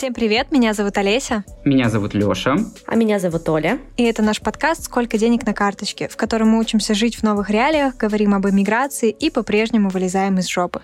Всем привет, меня зовут Олеся. Меня зовут Лёша. А меня зовут Оля. И это наш подкаст «Сколько денег на карточке», в котором мы учимся жить в новых реалиях, говорим об эмиграции и по-прежнему вылезаем из жопы.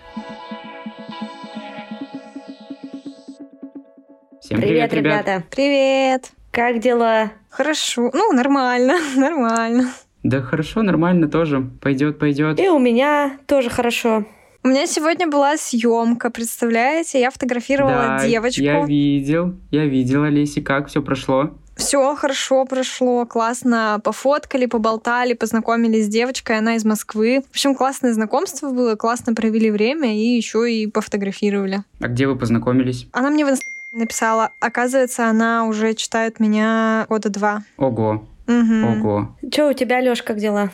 Всем привет, Привет, ребята. Привет! Как дела? Хорошо. Ну, нормально, нормально. Да хорошо, нормально тоже. Пойдет, пойдет. И у меня тоже хорошо. У меня сегодня была съемка, представляете? Я фотографировала Да, девочку. Я видел, я видел, Олеси, как все прошло. Все хорошо прошло, классно пофоткали, поболтали, познакомились с девочкой, она из Москвы. В общем, классное знакомство было, классно провели время и еще и пофотографировали. А где вы познакомились? Она мне в Инстаграме написала, оказывается, она уже читает меня года два. Ого, Мгм. ого. Че у тебя, Лёш, как дела?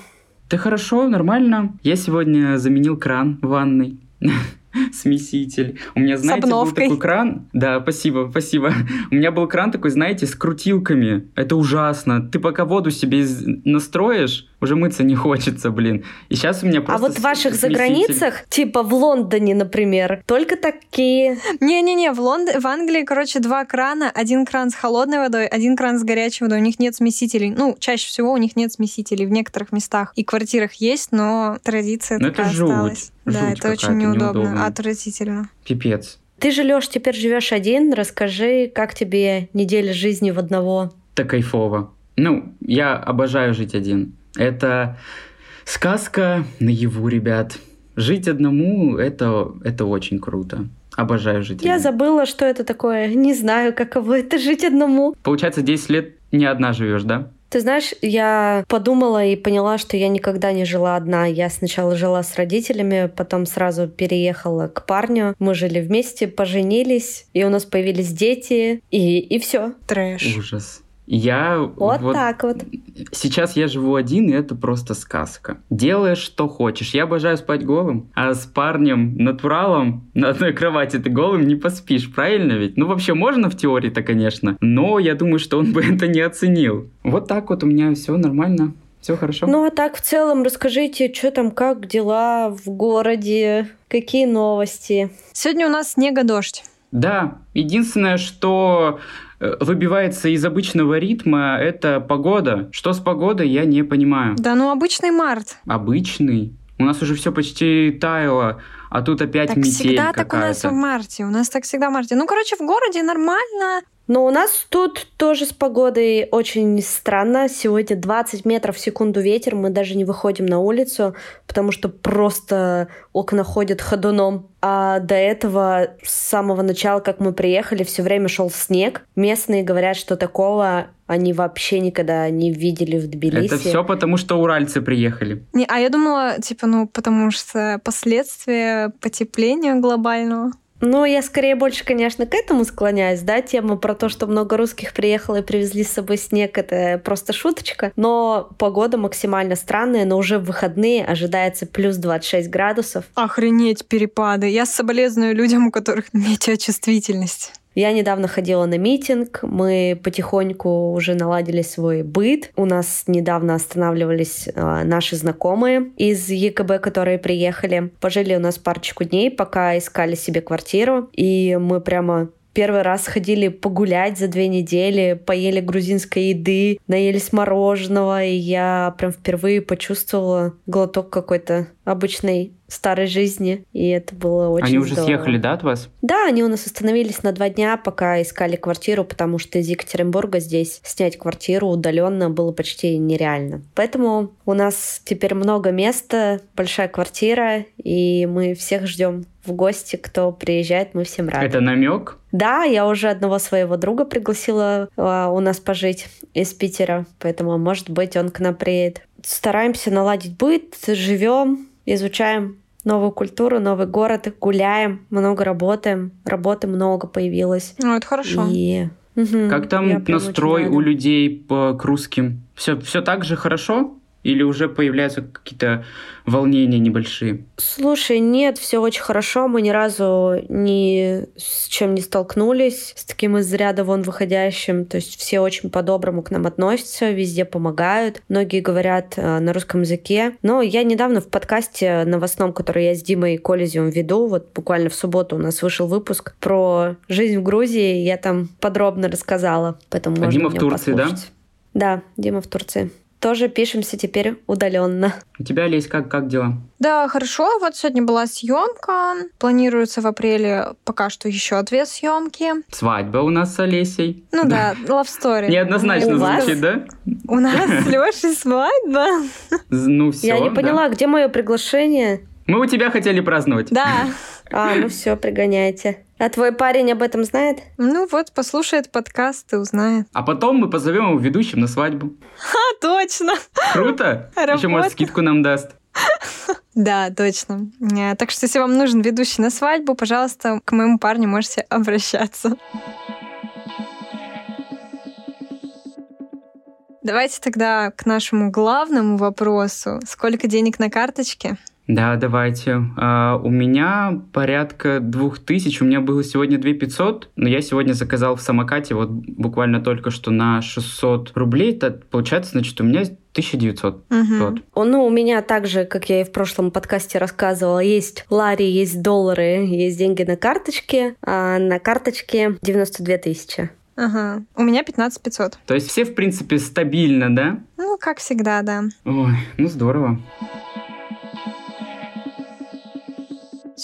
Да хорошо, нормально. Я сегодня заменил кран в ванной. Смеситель. У меня, знаете, был такой кран. Да, спасибо, спасибо. У меня был кран такой, знаете, с крутилками. Это ужасно. Ты пока воду себе настроишь, уже мыться не хочется, блин. И сейчас у меня а просто вот в ваших с- заграницах, типа в Лондоне, например, только такие. Не-не-не, в, Лонд... в Англии, короче, два крана. Один кран с холодной водой, один кран с горячей водой. У них нет смесителей. Ну, чаще всего у них нет смесителей. В некоторых местах и квартирах есть, но традиция Ну, это такая жуть. осталась. Да, Жуть это очень неудобно, неудобно. отвратительно. Пипец. Ты же, Лёш, теперь живешь один. Расскажи, как тебе неделя жизни в одного? Так кайфово. Ну, я обожаю жить один. Это сказка наяву, ребят. Жить одному это, это очень круто. Обожаю жить Я забыла, что это такое. Не знаю, каково это жить одному. Получается, 10 лет не одна живешь, да? Ты знаешь, я подумала и поняла, что я никогда не жила одна. Я сначала жила с родителями, потом сразу переехала к парню. Мы жили вместе, поженились, и у нас появились дети, и, и все. Трэш. Ужас. Я Вот, так вот. Сейчас я живу один, и это просто сказка. Делаешь, что хочешь. Я обожаю спать голым, а с парнем, натуралом на одной кровати ты голым не поспишь, правильно ведь? Ну, вообще можно в теории-то, конечно, но я думаю, что он бы это не оценил. Вот так вот у меня все нормально, все хорошо. Ну а так в целом расскажите, что там, как дела в городе, какие новости? Сегодня у нас снега-дождь. Да, единственное, что выбивается из обычного ритма, это погода. Что с погодой, я не понимаю. Да ну обычный март. Обычный? У нас уже все почти таяло, а тут опять Так метель всегда так у нас в марте. У нас так всегда в марте. Ну, короче, в городе нормально. Но у нас тут тоже с погодой очень странно. Сегодня 20 метров в секунду ветер. Мы даже не выходим на улицу, потому что просто окна ходят ходуном. А до этого, с самого начала, как мы приехали, все время шел снег. Местные говорят, что такого они вообще никогда не видели в Тбилиси. Это все потому, что уральцы приехали. Не, а я думала, типа, ну, потому что последствия потепления глобального. Ну, я скорее больше, конечно, к этому склоняюсь, да, тема про то, что много русских приехало и привезли с собой снег, это просто шуточка, но погода максимально странная, но уже в выходные ожидается плюс 26 градусов. Охренеть перепады. Я соболезную людям, у которых метеочувствительность. Я недавно ходила на митинг, мы потихоньку уже наладили свой быт. У нас недавно останавливались э, наши знакомые из ЕКБ, которые приехали. Пожили у нас парочку дней, пока искали себе квартиру. И мы прямо Первый раз ходили погулять за две недели, поели грузинской еды, наелись мороженого, и я прям впервые почувствовала глоток какой-то обычной старой жизни, и это было очень Они уже здорово. съехали, да, от вас? Да, они у нас остановились на два дня, пока искали квартиру, потому что из Екатеринбурга здесь снять квартиру удаленно было почти нереально. Поэтому у нас теперь много места, большая квартира, и мы всех ждем в гости, кто приезжает, мы всем рады. Это намек? Да, я уже одного своего друга пригласила а, у нас пожить из Питера, поэтому, может быть, он к нам приедет. Стараемся наладить быт, живем, изучаем новую культуру, новый город, гуляем, много работаем, работы много появилось. Ну, это хорошо. И... Как там настрой у людей по, к русским? Все, все так же хорошо? Или уже появляются какие-то волнения небольшие? Слушай, нет, все очень хорошо. Мы ни разу ни с чем не столкнулись, с таким из ряда вон выходящим. То есть все очень по-доброму к нам относятся, везде помогают. Многие говорят э, на русском языке. Но я недавно в подкасте новостном, который я с Димой Колезиум веду, вот буквально в субботу у нас вышел выпуск про жизнь в Грузии. Я там подробно рассказала. Поэтому А можно Дима в Турции, да? послушать. Да, Дима в Турции. Тоже пишемся теперь удаленно. У тебя, Лесь, как, как дела? Да, хорошо. Вот сегодня была съемка. Планируется в апреле пока что еще две съемки. Свадьба у нас с Олесей. Ну да, love story. Неоднозначно У вас? звучит, да? У нас с Лешей свадьба. Ну все. Я не поняла, где мое приглашение? Мы у тебя хотели праздновать. Да. А, ну все, пригоняйте. А твой парень об этом знает? Ну вот, послушает подкаст и узнает. А потом мы позовем его ведущим на свадьбу. А, точно. Круто? Еще, может, скидку нам даст. Да, точно. Э, Так что, если вам нужен ведущий на свадьбу, пожалуйста, к моему парню можете обращаться. Давайте тогда к нашему главному вопросу. Сколько денег на карточке? Да, давайте. А, у меня порядка двух тысяч. У меня было сегодня 2 500, но я сегодня заказал в самокате вот буквально только что на 600 рублей. Это получается, значит, у меня 1900. Мгм. Вот. Ну, у меня также, как я и в прошлом подкасте рассказывала, есть лари, есть доллары, есть деньги на карточке, а на карточке 92 тысячи. Ага. У меня 15 500. То есть все, в принципе, стабильно, да? Ну, как всегда, да. Ой, ну здорово.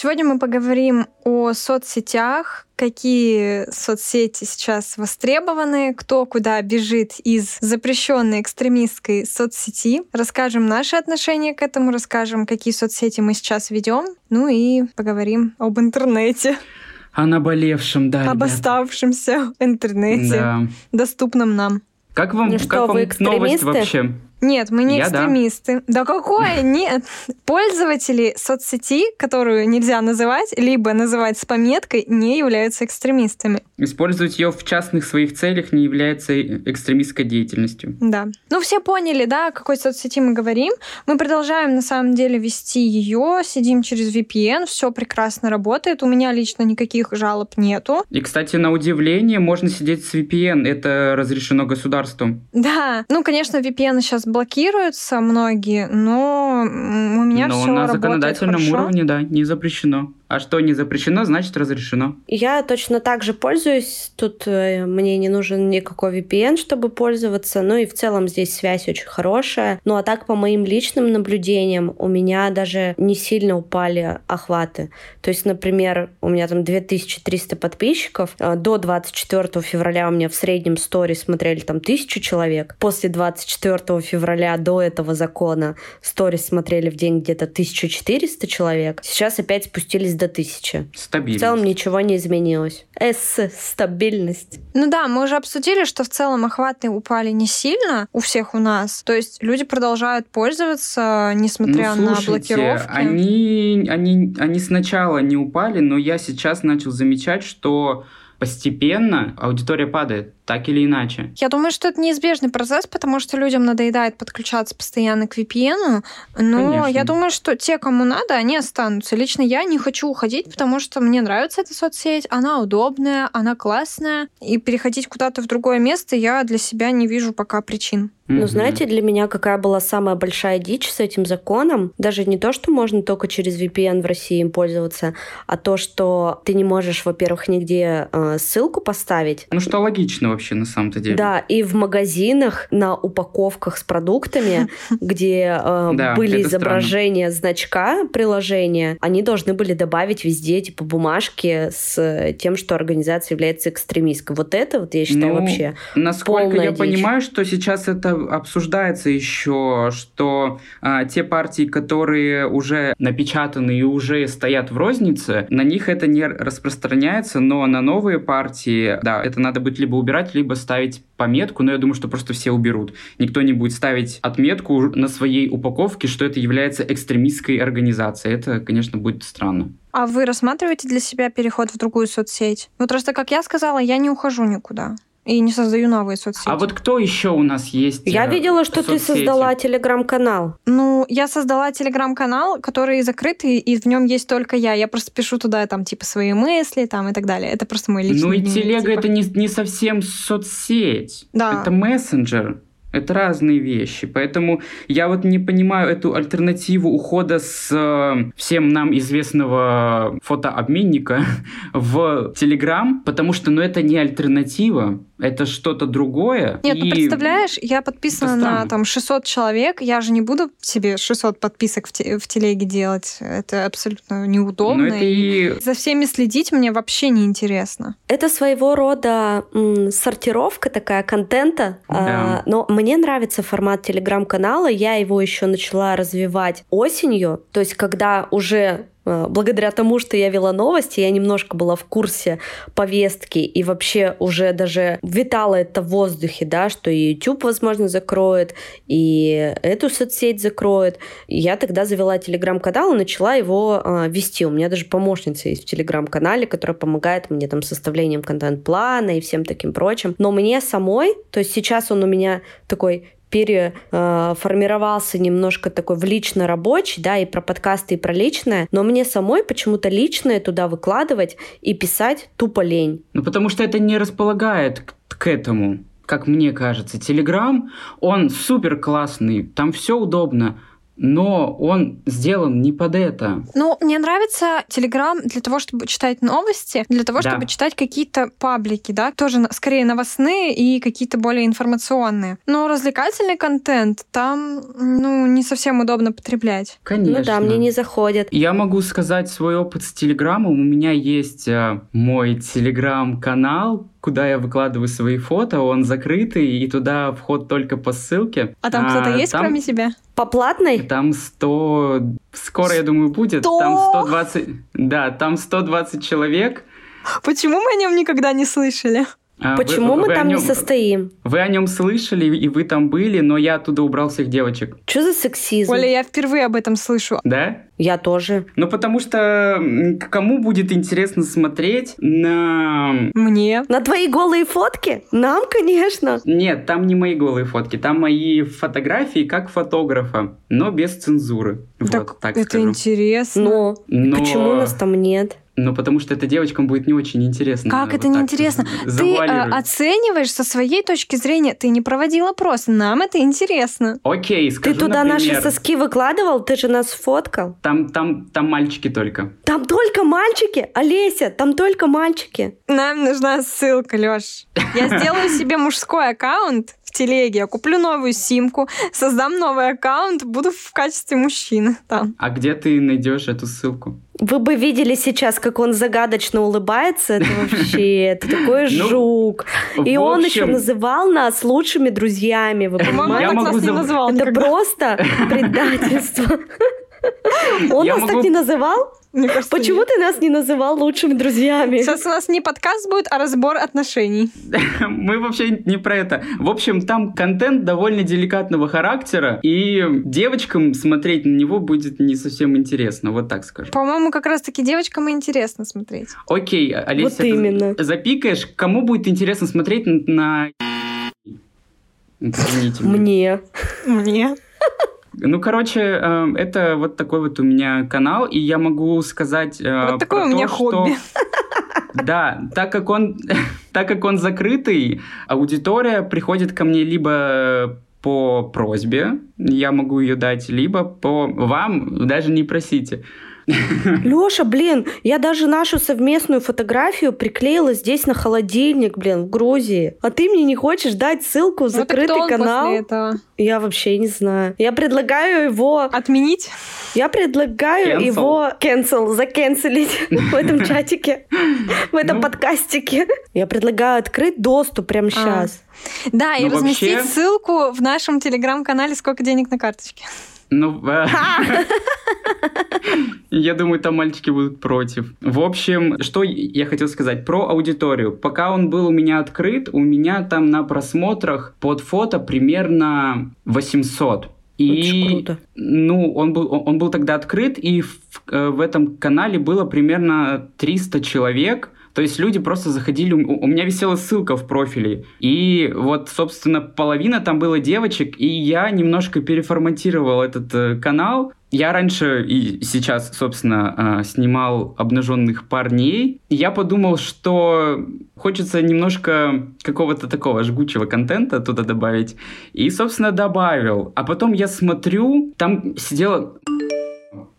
Сегодня мы поговорим о соцсетях, какие соцсети сейчас востребованы, кто куда бежит из запрещенной экстремистской соцсети. Расскажем наши отношения к этому, расскажем, какие соцсети мы сейчас ведем, ну и поговорим об интернете, О наболевшем, да, об ребят. оставшемся интернете, Да. доступном нам. Как вам, Ну как что, вам новость экстремисты? вообще? Нет, мы не Я да. экстремисты. Да какое? Нет. Пользователи соцсети, которую нельзя называть, либо называть с пометкой, не являются экстремистами. Использовать ее в частных своих целях не является экстремистской деятельностью. Да. Ну, все поняли, да, о какой соцсети мы говорим. Мы продолжаем, на самом деле, вести ее, сидим через VPN, все прекрасно работает. У меня лично никаких жалоб нету. И, кстати, на удивление, можно сидеть с VPN. Это разрешено государством. Да, ну, конечно, VPN сейчас блокируются многие, но у меня Но все на работает законодательном хорошо. уровне, да, не запрещено. А что не запрещено, значит разрешено. Я точно так же пользуюсь. Тут э, мне не нужен никакой VPN, чтобы пользоваться. Ну и в целом здесь связь очень хорошая. Ну а так, по моим личным наблюдениям, у меня даже не сильно упали охваты. То есть, например, у меня там 2300 подписчиков. Э, До 24 февраля у меня в среднем стори смотрели там тысячу человек. После 24 февраля до этого закона сторис смотрели в день где-то 1400 человек. Сейчас опять спустились до 1000. В Стабильно. целом ничего не изменилось. С стабильность. Ну да, мы уже обсудили, что в целом охваты упали не сильно у всех у нас. То есть люди продолжают пользоваться, несмотря ну, на слушайте, блокировки. Они, они, они сначала не упали, но я сейчас начал замечать, что постепенно аудитория падает, так или иначе. Я думаю, что это неизбежный процесс, потому что людям надоедает подключаться постоянно к VPN. Но Конечно. я думаю, что те, кому надо, они останутся. Лично я не хочу уходить, потому что мне нравится эта соцсеть. Она удобная, она классная. И переходить куда-то в другое место я для себя не вижу пока причин. Ну, знаете, для меня какая была самая большая дичь с этим законом? Даже не то, что можно только через VPN в России им пользоваться, а то, что ты не можешь, во-первых, нигде э, ссылку поставить. Ну, что логично вообще на самом-то деле. Да, и в магазинах на упаковках с продуктами, где э, были изображения значка приложения, они должны были добавить везде типа бумажки с э, тем, что организация является экстремистской. Вот это вот я считаю Ну, вообще Насколько я понимаю, что сейчас это обсуждается еще, что а, те партии, которые уже напечатаны и уже стоят в рознице, на них это не распространяется, но на новые партии, да, это надо будет либо убирать, либо ставить пометку, но я думаю, что просто все уберут. Никто не будет ставить отметку на своей упаковке, что это является экстремистской организацией. Это, конечно, будет странно. А вы рассматриваете для себя переход в другую соцсеть? Вот просто, как я сказала, я не ухожу никуда. И не создаю новые соцсети. А вот кто еще у нас есть? Я э, видела, что ты соцсети? создала телеграм-канал. Ну, я создала телеграм-канал, который закрытый, и в нем есть только я. Я просто пишу туда там типа свои мысли там и так далее. Это просто мой личный Ну и дневник, телега типа. это не, не совсем соцсеть. Да. Это мессенджер. Это разные вещи. Поэтому я вот не понимаю эту альтернативу ухода с э, всем нам известного фотообменника в Телеграм, потому что ну, это не альтернатива, это что-то другое. Нет, ну И- представляешь, я подписана на там 600 человек, я же не буду себе 600 подписок в, те- в телеге делать. Это абсолютно неудобно. Ну, это и... За всеми следить мне вообще не интересно. Это своего рода м, сортировка такая контента, Да. А, но мне нравится формат телеграм-канала. Я его еще начала развивать осенью, то есть когда уже благодаря тому, что я вела новости, я немножко была в курсе повестки и вообще уже даже витало это в воздухе, да, что и YouTube, возможно, закроет, и эту соцсеть закроет. Я тогда завела телеграм-канал и начала его э, вести. У меня даже помощница есть в телеграм-канале, которая помогает мне там составлением контент-плана и всем таким прочим. Но мне самой, то есть сейчас он у меня такой переформировался немножко такой в лично рабочий, да, и про подкасты, и про личное, но мне самой почему-то личное туда выкладывать и писать тупо лень. Ну, потому что это не располагает к, к этому, как мне кажется. Телеграм, он супер классный, там все удобно, но он сделан не под это. Ну, мне нравится Телеграм для того, чтобы читать новости, для того, Да. чтобы читать какие-то паблики, да, тоже скорее новостные и какие-то более информационные. Но развлекательный контент там, ну, не совсем удобно потреблять. Конечно. Ну да, мне не заходит. Я могу сказать свой опыт с Телеграмом. У меня есть э, мой Телеграм-канал, куда я выкладываю свои фото. Он закрытый, и туда вход только по ссылке. А там кто-то есть, там- кроме тебя? По платной? Там 100... Скоро, я думаю, будет. Там 120... Да, там 120 человек. Почему мы о нем никогда не слышали? А вы- Почему мы вы там не нем- состоим? Вы о нем слышали, и вы там были, но я оттуда убрал всех девочек. Что за сексизм? Оля, я впервые об этом слышу. Да? Я тоже. Ну, потому что кому будет интересно смотреть на... Мне. На твои голые фотки? Нам, конечно. Нет, там не мои голые фотки, там мои фотографии как фотографа, но без цензуры. так, вот, так это скажу. интересно. Но, Но- почему нас там нет? Ну, потому что это девочкам будет не очень интересно. Как вот это так неинтересно? Ты э, оцениваешь со своей точки зрения, ты не проводил опрос, нам это интересно. Окей, Ты скажу, туда например, наши соски выкладывал? Ты же нас фоткал. Там, там, там мальчики только. Там только мальчики, Олеся, там только мальчики. Нам нужна ссылка, Лёш. Я сделаю себе мужской аккаунт телеге, я куплю новую симку, создам новый аккаунт, буду в качестве мужчины там. А где ты найдешь эту ссылку? Вы бы видели сейчас, как он загадочно улыбается. Это вообще, это такой Ну, жук. И он еще называл нас лучшими друзьями. Вы Я понимаете? так могу нас не назвал Это просто предательство. Он Я нас так не называл? Мне кажется, Почему нет. ты нас не называл лучшими друзьями? Сейчас у нас не подкаст будет, а разбор отношений. Мы вообще не про это. В общем, там контент довольно деликатного характера, и девочкам смотреть на него будет не совсем интересно, вот так скажу. По-моему, как раз-таки девочкам и интересно смотреть. Окей, Олеся, Вот именно. запикаешь, кому будет интересно смотреть на... Извините. меня. Мне. Мне. Ну, короче, э, это вот такой вот у меня канал, и я могу сказать э, Вот такое про у меня то, хобби. что- Да, так как он, так как он закрытый, аудитория приходит ко мне либо по просьбе, я могу ее дать, либо по вам, даже не просите. Лёша, блин, я даже нашу совместную фотографию приклеила здесь на холодильник, блин, в Грузии. А ты мне не хочешь дать ссылку в Вот кто закрытый он канал? Я вообще не знаю. Я предлагаю его... Отменить? Я предлагаю Cancel. его cancel, закенселить в этом чатике, в этом Ну. подкастике. Я предлагаю открыть доступ прямо сейчас. Да, и Ну, разместить ссылку в нашем телеграм-канале «Сколько денег на карточке». Ну, э, я думаю, там мальчики будут против. В общем, что я хотел сказать про аудиторию. Пока он был у меня открыт, у меня там на просмотрах под фото примерно 800. И, Очень круто. ну, он был, он был тогда открыт, и в, э, в этом канале было примерно 300 человек, То есть люди просто заходили, у меня висела ссылка в профиле, и вот, собственно, половина там было девочек, и я немножко переформатировал этот э, канал, я раньше и сейчас, собственно, э, снимал обнаженных парней. Я подумал, что хочется немножко какого-то такого жгучего контента туда добавить. И, собственно, добавил. А потом я смотрю, там сидела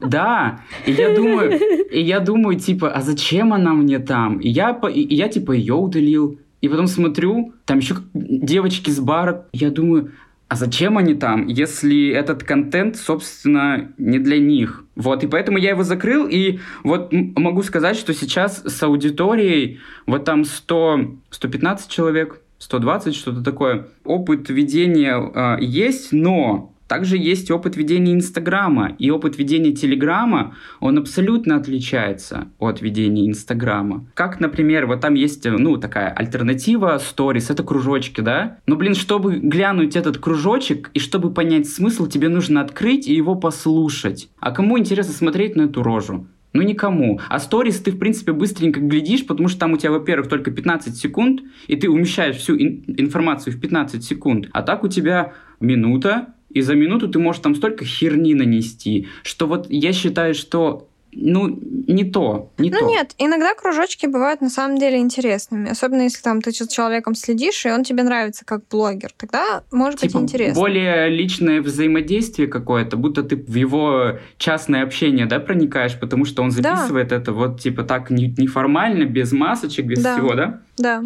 да, и я думаю, и я думаю, типа, а зачем она мне там? И я, и я типа, ее удалил. И потом смотрю, там еще девочки с бара. Я думаю, а зачем они там, если этот контент, собственно, не для них? Вот, и поэтому я его закрыл, и вот могу сказать, что сейчас с аудиторией, вот там 100, 115 человек, 120, что-то такое, опыт ведения э, есть, но также есть опыт ведения Инстаграма, и опыт ведения Телеграма, он абсолютно отличается от ведения Инстаграма. Как, например, вот там есть, ну, такая альтернатива сторис, это кружочки, да? Но, блин, чтобы глянуть этот кружочек и чтобы понять смысл, тебе нужно открыть и его послушать. А кому интересно смотреть на эту рожу? Ну, никому. А сторис ты, в принципе, быстренько глядишь, потому что там у тебя, во-первых, только 15 секунд, и ты умещаешь всю ин- информацию в 15 секунд. А так у тебя минута, и за минуту ты можешь там столько херни нанести, что вот я считаю, что ну, не то, не ну, то. нет, иногда кружочки бывают на самом деле интересными. Особенно если там ты с человеком следишь, и он тебе нравится как блогер. Тогда может типа, быть интересно. более личное взаимодействие какое-то, будто ты в его частное общение, да, проникаешь, потому что он записывает да. это вот, типа, так неформально, без масочек, без да. всего, да? Да.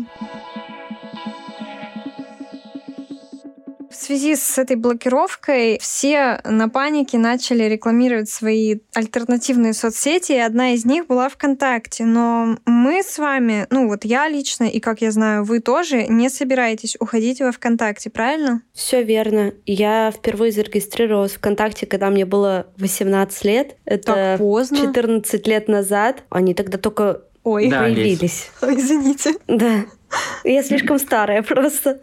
В связи с этой блокировкой все на панике начали рекламировать свои альтернативные соцсети, и одна из них была ВКонтакте. Но мы с вами, ну вот я лично, и как я знаю, вы тоже не собираетесь уходить во ВКонтакте, правильно? Все верно. Я впервые зарегистрировалась в ВКонтакте, когда мне было 18 лет. Это так поздно. 14 лет назад. Они тогда только Ой, да, появились. Ой, извините. Да. Я слишком старая просто.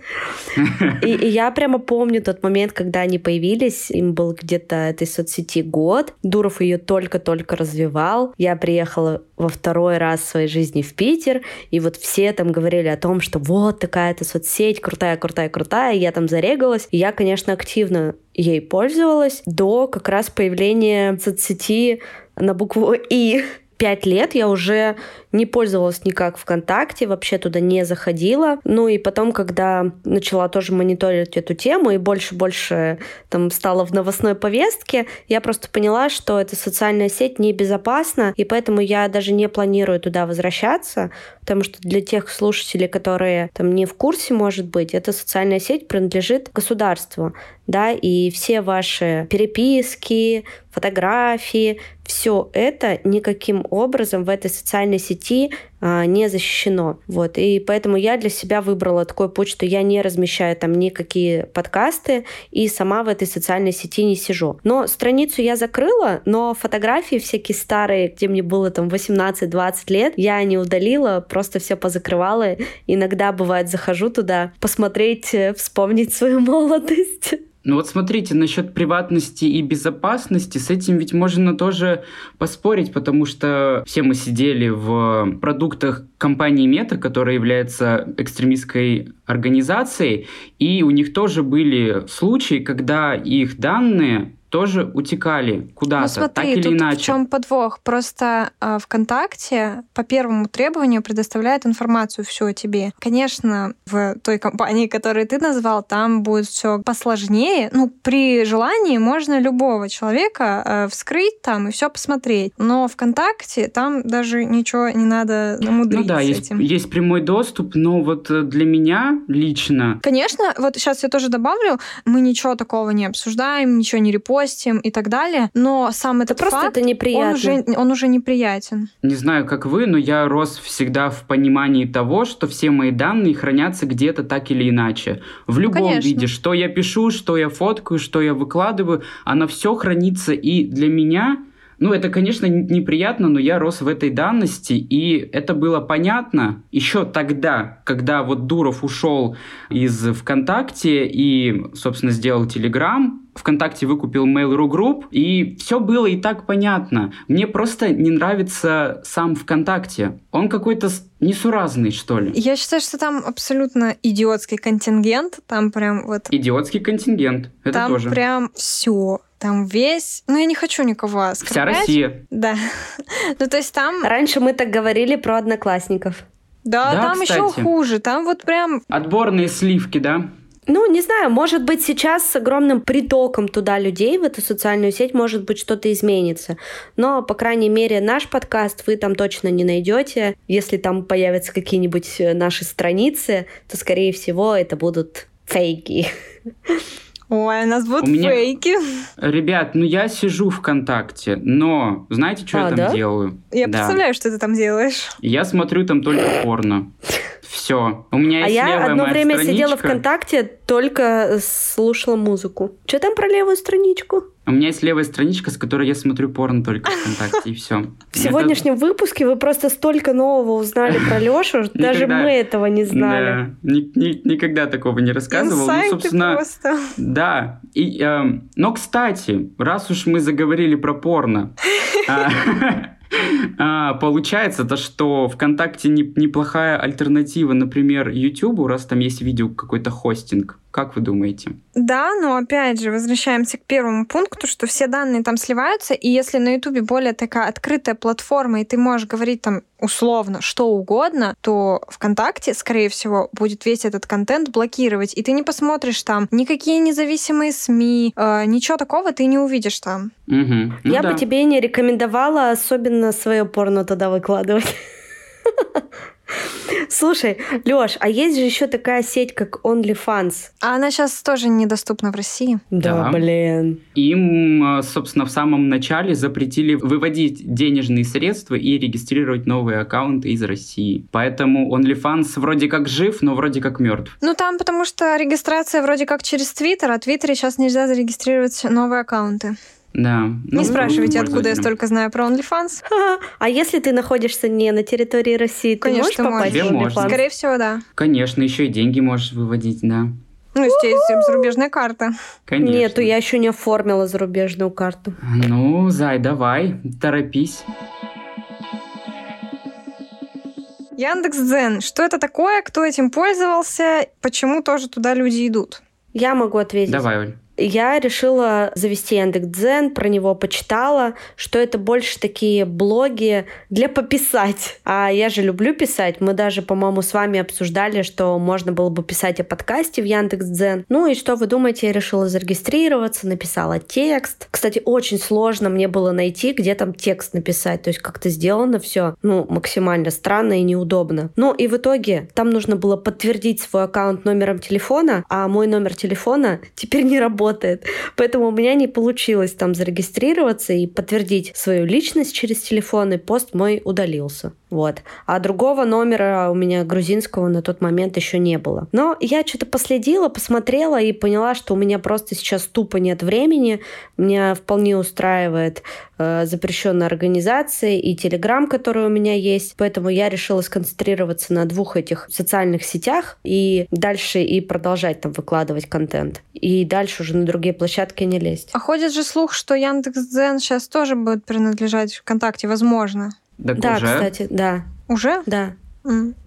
И, и я прямо помню тот момент, когда они появились. Им был где-то этой соцсети год. Дуров ее только-только развивал. Я приехала во второй раз в своей жизни в Питер, и вот все там говорили о том, что вот такая-то соцсеть, крутая, крутая, крутая. Я там зарегалась. И я, конечно, активно ей пользовалась до как раз появления соцсети на букву «И» пять лет я уже не пользовалась никак ВКонтакте, вообще туда не заходила. Ну и потом, когда начала тоже мониторить эту тему и больше-больше там стала в новостной повестке, я просто поняла, что эта социальная сеть небезопасна, и поэтому я даже не планирую туда возвращаться, потому что для тех слушателей, которые там не в курсе, может быть, эта социальная сеть принадлежит государству, да, и все ваши переписки, фотографии, все это никаким образом в этой социальной сети а, не защищено. Вот. И поэтому я для себя выбрала такой путь, что я не размещаю там никакие подкасты и сама в этой социальной сети не сижу. Но страницу я закрыла, но фотографии всякие старые, где мне было там 18-20 лет, я не удалила, просто все позакрывала. Иногда, бывает, захожу туда посмотреть, э, вспомнить свою молодость. Ну вот смотрите, насчет приватности и безопасности, с этим ведь можно тоже поспорить, потому что все мы сидели в продуктах компании Мета, которая является экстремистской организацией, и у них тоже были случаи, когда их данные тоже утекали куда-то, ну, смотри, так или тут иначе. В чем подвох? Просто э, ВКонтакте по первому требованию предоставляет информацию всю о тебе. Конечно, в той компании, которую ты назвал, там будет все посложнее. Ну, при желании можно любого человека э, вскрыть там и все посмотреть. Но ВКонтакте там даже ничего не надо намудрить Ну да, есть, есть прямой доступ, но вот э, для меня лично... Конечно, вот сейчас я тоже добавлю, мы ничего такого не обсуждаем, ничего не репостим, гостем и так далее. Но сам этот это просто факт, это неприятно. Он уже, он уже неприятен. Не знаю, как вы, но я рос всегда в понимании того, что все мои данные хранятся где-то так или иначе. В любом Конечно. виде. Что я пишу, что я фоткаю, что я выкладываю, оно все хранится. И для меня ну, это, конечно, неприятно, но я рос в этой данности, и это было понятно еще тогда, когда вот Дуров ушел из ВКонтакте и, собственно, сделал Телеграм, ВКонтакте выкупил Mail.ru Group, и все было и так понятно. Мне просто не нравится сам ВКонтакте. Он какой-то несуразный, что ли. Я считаю, что там абсолютно идиотский контингент. Там прям вот... Идиотский контингент. Это там тоже. прям все. Там весь... Ну, я не хочу никого оскорблять. Вся Россия. Да. ну, то есть там... Раньше мы так говорили про одноклассников. Да, Да, там еще кстати. хуже. Там вот прям... Отборные сливки, да? Ну, не знаю, может быть, сейчас с огромным притоком туда людей в эту социальную сеть, может быть, что-то изменится. Но, по крайней мере, наш подкаст вы там точно не найдете. Если там появятся какие-нибудь э, наши страницы, то, скорее всего, это будут фейки. Ой, у нас будут У меня- фейки. Ребят, ну я сижу ВКонтакте, но знаете, что А, я там да? делаю? Я Да. представляю, что ты там делаешь. Я смотрю там только порно. Все. У меня А есть я левая одно моя время сидела страничка. ВКонтакте, только слушала музыку. Что там про левую страничку? У меня есть левая страничка, с которой я смотрю порно только ВКонтакте, и все. В сегодняшнем выпуске вы просто столько нового узнали про Лешу, даже Никогда. мы этого не знали. никогда такого не рассказывал. Ну, собственно, просто. Да. И, эм, но, кстати, раз уж мы заговорили про порно, а, а, получается то, что ВКонтакте не- неплохая альтернатива, например, Ютубу, раз там есть видео какой-то хостинг. Как вы думаете? Да, но опять же, возвращаемся к первому пункту, что все данные там сливаются, и если на Ютубе более такая открытая платформа, и ты можешь говорить там условно что угодно, то ВКонтакте, скорее всего, будет весь этот контент блокировать, и ты не посмотришь там никакие независимые СМИ, э, ничего такого ты не увидишь там. Мгм. Ну Я да. бы тебе не рекомендовала особенно свое порно туда выкладывать. Слушай, Лёш, а есть же еще такая сеть, как OnlyFans. А она сейчас тоже недоступна в России. Да. блин. Им, э, собственно, в самом начале запретили выводить денежные средства и регистрировать новые аккаунты из России. Поэтому OnlyFans вроде как жив, но вроде как мертв. Ну там потому что регистрация вроде как через Твиттер, а в Твиттере сейчас нельзя зарегистрировать новые аккаунты. Да. Не Ну, спрашивайте, откуда я столько знаю про OnlyFans. А если ты находишься не на территории России, ты Конечно, можешь ты попасть можешь. в Тебе можно. OnlyFans? Скорее всего, да. Конечно, еще и деньги можешь выводить, да. Ну, есть зарубежная карта. Конечно. Нету, я еще не оформила зарубежную карту. Ну, Зай, давай, торопись. Яндекс.Дзен. Что это такое? Кто этим пользовался? Почему тоже туда люди идут? Я могу ответить. Давай, Оль. Я решила завести Яндекс.Дзен, про него почитала, что это больше такие блоги для пописать. А я же люблю писать. Мы даже, по-моему, с вами обсуждали, что можно было бы писать о подкасте в Яндекс.Дзен. Ну и что вы думаете, я решила зарегистрироваться, написала текст. Кстати, очень сложно мне было найти, где там текст написать. То есть как-то сделано все, ну, максимально странно и неудобно. Ну и в итоге там нужно было подтвердить свой аккаунт номером телефона, а мой номер телефона теперь не работает. Поэтому у меня не получилось там зарегистрироваться и подтвердить свою личность через телефон, и пост мой удалился. Вот. А другого номера у меня грузинского на тот момент еще не было. Но я что-то последила, посмотрела и поняла, что у меня просто сейчас тупо нет времени. Меня вполне устраивает э, запрещенная организация и Телеграм, который у меня есть. Поэтому я решила сконцентрироваться на двух этих социальных сетях и дальше и продолжать там выкладывать контент. И дальше уже на другие площадки не лезть. А ходит же слух, что Яндекс.Дзен сейчас тоже будет принадлежать ВКонтакте, возможно. Так да, уже. кстати, да, Уже? да.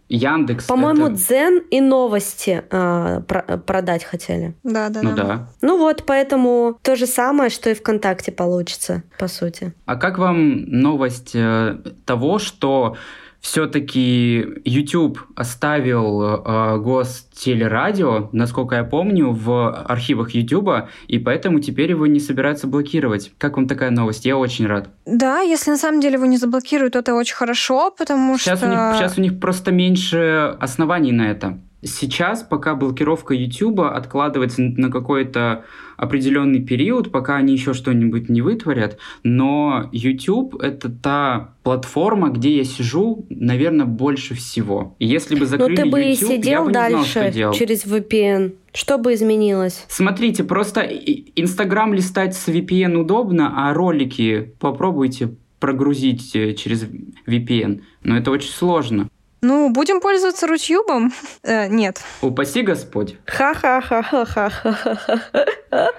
Яндекс. По-моему, это- Дзен и новости а, про- продать хотели. Да, да, Ну да. да. Ну вот, поэтому то же самое, что и ВКонтакте получится, по сути. А как вам новость э, того, что все-таки YouTube оставил э, гостелерадио, насколько я помню, в архивах YouTube, и поэтому теперь его не собираются блокировать. Как вам такая новость? Я очень рад. Да, если на самом деле его не заблокируют, то это очень хорошо, потому Сейчас, что... у них, сейчас у них просто меньше оснований на это. Сейчас, пока блокировка YouTube откладывается на какой-то определенный период, пока они еще что-нибудь не вытворят, но YouTube — это та платформа, где я сижу, наверное, больше всего. И если бы закрыли Ну, ты бы и YouTube, я сидел бы не знал, что дальше делать. через VPN. Что бы изменилось? Смотрите, просто Инстаграм листать с VPN удобно, а ролики попробуйте прогрузить э, через VPN. Но это очень сложно. Ну, будем пользоваться Рутюбом? Э, нет. Упаси Господь. Ха-ха-ха-ха-ха-ха.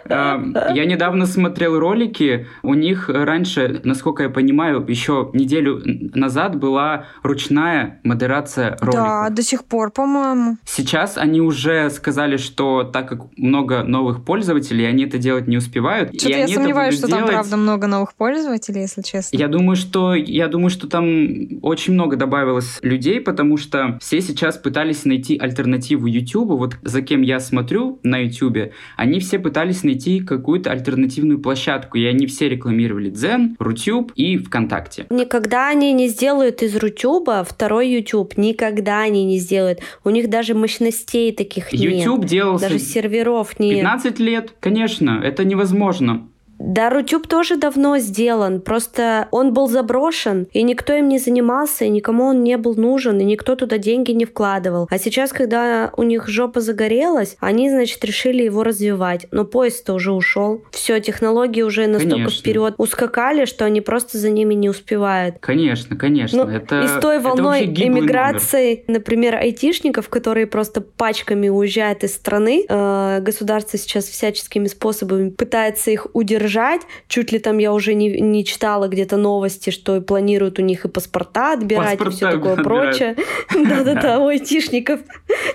Я недавно смотрел ролики. У них раньше, насколько я понимаю, еще неделю назад была ручная модерация роликов. Да, до сих пор, по-моему. Сейчас они уже сказали, что так как много новых пользователей, они это делать не успевают. Что-то я сомневаюсь, что делать... там правда много новых пользователей, если честно. Я думаю, что я думаю, что там очень много добавилось людей, потому что все сейчас пытались найти альтернативу YouTube. Вот за кем я смотрю на YouTube, они все пытались найти какую-то альтернативную площадку, и они все рекламировали Zen, Рутюб и ВКонтакте. Никогда они не сделают из Рутюба второй YouTube. Никогда они не сделают. У них даже мощностей таких нет. YouTube делался... Даже серверов нет. 15 лет, конечно, это невозможно. Да, Рутюб тоже давно сделан, просто он был заброшен, и никто им не занимался, и никому он не был нужен, и никто туда деньги не вкладывал. А сейчас, когда у них жопа загорелась, они, значит, решили его развивать. Но поезд-то уже ушел. Все, технологии уже настолько конечно. вперед ускакали, что они просто за ними не успевают. Конечно, конечно. Ну, это, и с той волной эмиграции, номер. например, айтишников, которые просто пачками уезжают из страны, э, государство сейчас всяческими способами пытается их удержать держать. Чуть ли там я уже не, не читала где-то новости, что планируют у них и паспорта отбирать, паспорта и все такое прочее. Да-да-да, у айтишников.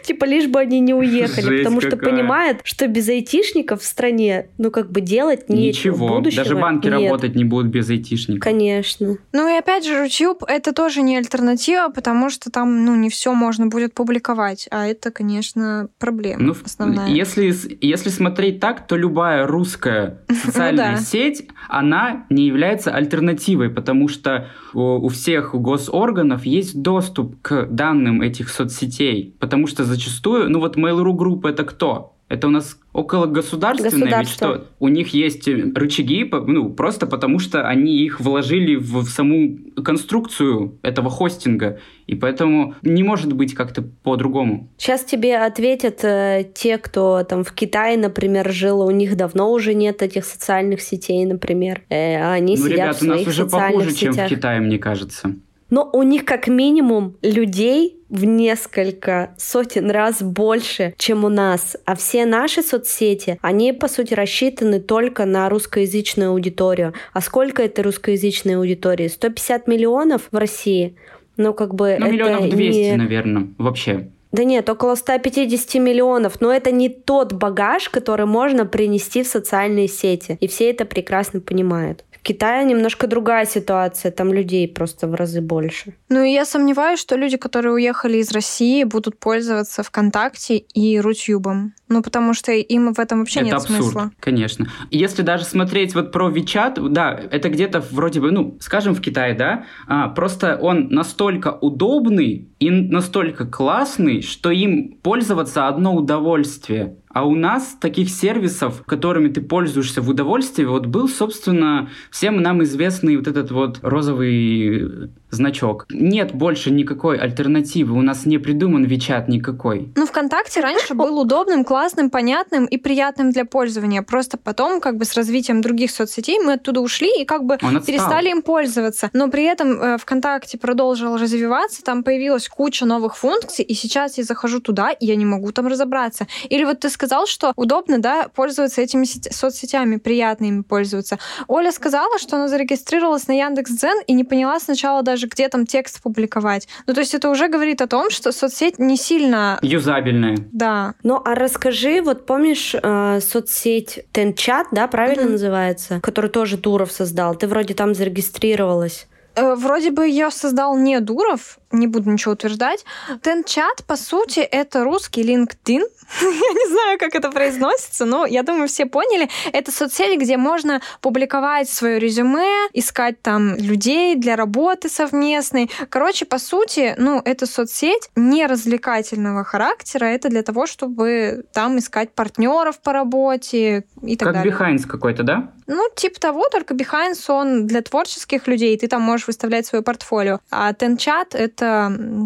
Типа лишь бы они не уехали, потому что понимают, что без айтишников в стране, ну как бы делать нечего. Ничего, даже банки работать не будут без айтишников. Конечно. Ну и опять же, YouTube это тоже не альтернатива, потому что там, ну, не все можно будет публиковать, а это, конечно, проблема ну, основная. Если, если смотреть так, то любая русская социальная социальная да. сеть, она не является альтернативой, потому что у всех госорганов есть доступ к данным этих соцсетей, потому что зачастую, ну вот Mail.ru Group это кто? Это у нас около государственное, ведь что у них есть рычаги, ну, просто потому что они их вложили в, в саму конструкцию этого хостинга, и поэтому не может быть как-то по-другому. Сейчас тебе ответят э, те, кто там в Китае, например, жил, у них давно уже нет этих социальных сетей, например. Э, они ну, сидят ребят, в своих у нас уже похуже, сетях. чем в Китае, мне кажется. Но у них как минимум людей в несколько сотен раз больше, чем у нас. А все наши соцсети, они, по сути, рассчитаны только на русскоязычную аудиторию. А сколько это русскоязычной аудитории? 150 миллионов в России? Ну, как бы ну, это миллионов 200, не... наверное, вообще. Да нет, около 150 миллионов, но это не тот багаж, который можно принести в социальные сети. И все это прекрасно понимают. В Китае немножко другая ситуация, там людей просто в разы больше. Ну и я сомневаюсь, что люди, которые уехали из России, будут пользоваться ВКонтакте и Рутюбом. Ну, потому что им в этом вообще это нет абсурд, смысла. конечно. Если даже смотреть вот про Вичат, да, это где-то вроде бы, ну, скажем, в Китае, да, а, просто он настолько удобный и настолько классный, что им пользоваться одно удовольствие. А у нас таких сервисов, которыми ты пользуешься в удовольствии, вот был, собственно, всем нам известный вот этот вот розовый значок. Нет больше никакой альтернативы, у нас не придуман Вичат никакой. Ну, ВКонтакте раньше был удобным, классным, понятным и приятным для пользования. Просто потом, как бы с развитием других соцсетей, мы оттуда ушли и как бы перестали им пользоваться. Но при этом э, ВКонтакте продолжил развиваться, там появилась куча новых функций, и сейчас я захожу туда, и я не могу там разобраться. Или вот ты сказал, что удобно, да, пользоваться этими соцсетями, приятно ими пользоваться. Оля сказала, что она зарегистрировалась на Яндекс.Дзен и не поняла сначала даже, где там текст публиковать. Ну, то есть это уже говорит о том, что соцсеть не сильно... Юзабельная. Да. Ну, а расскажи, вот помнишь э, соцсеть Тенчат, да, правильно mm-hmm. называется, который тоже Туров создал? Ты вроде там зарегистрировалась. Э, вроде бы ее создал не Дуров, не буду ничего утверждать. Тенчат, по сути, это русский LinkedIn. я не знаю, как это произносится, но я думаю, все поняли. Это соцсеть, где можно публиковать свое резюме, искать там людей для работы совместной. Короче, по сути, ну, это соцсеть не развлекательного характера. Это для того, чтобы там искать партнеров по работе и так как далее. Как Behance какой-то, да? Ну, типа того, только Behance, он для творческих людей, ты там можешь выставлять свое портфолио. А TenChat — это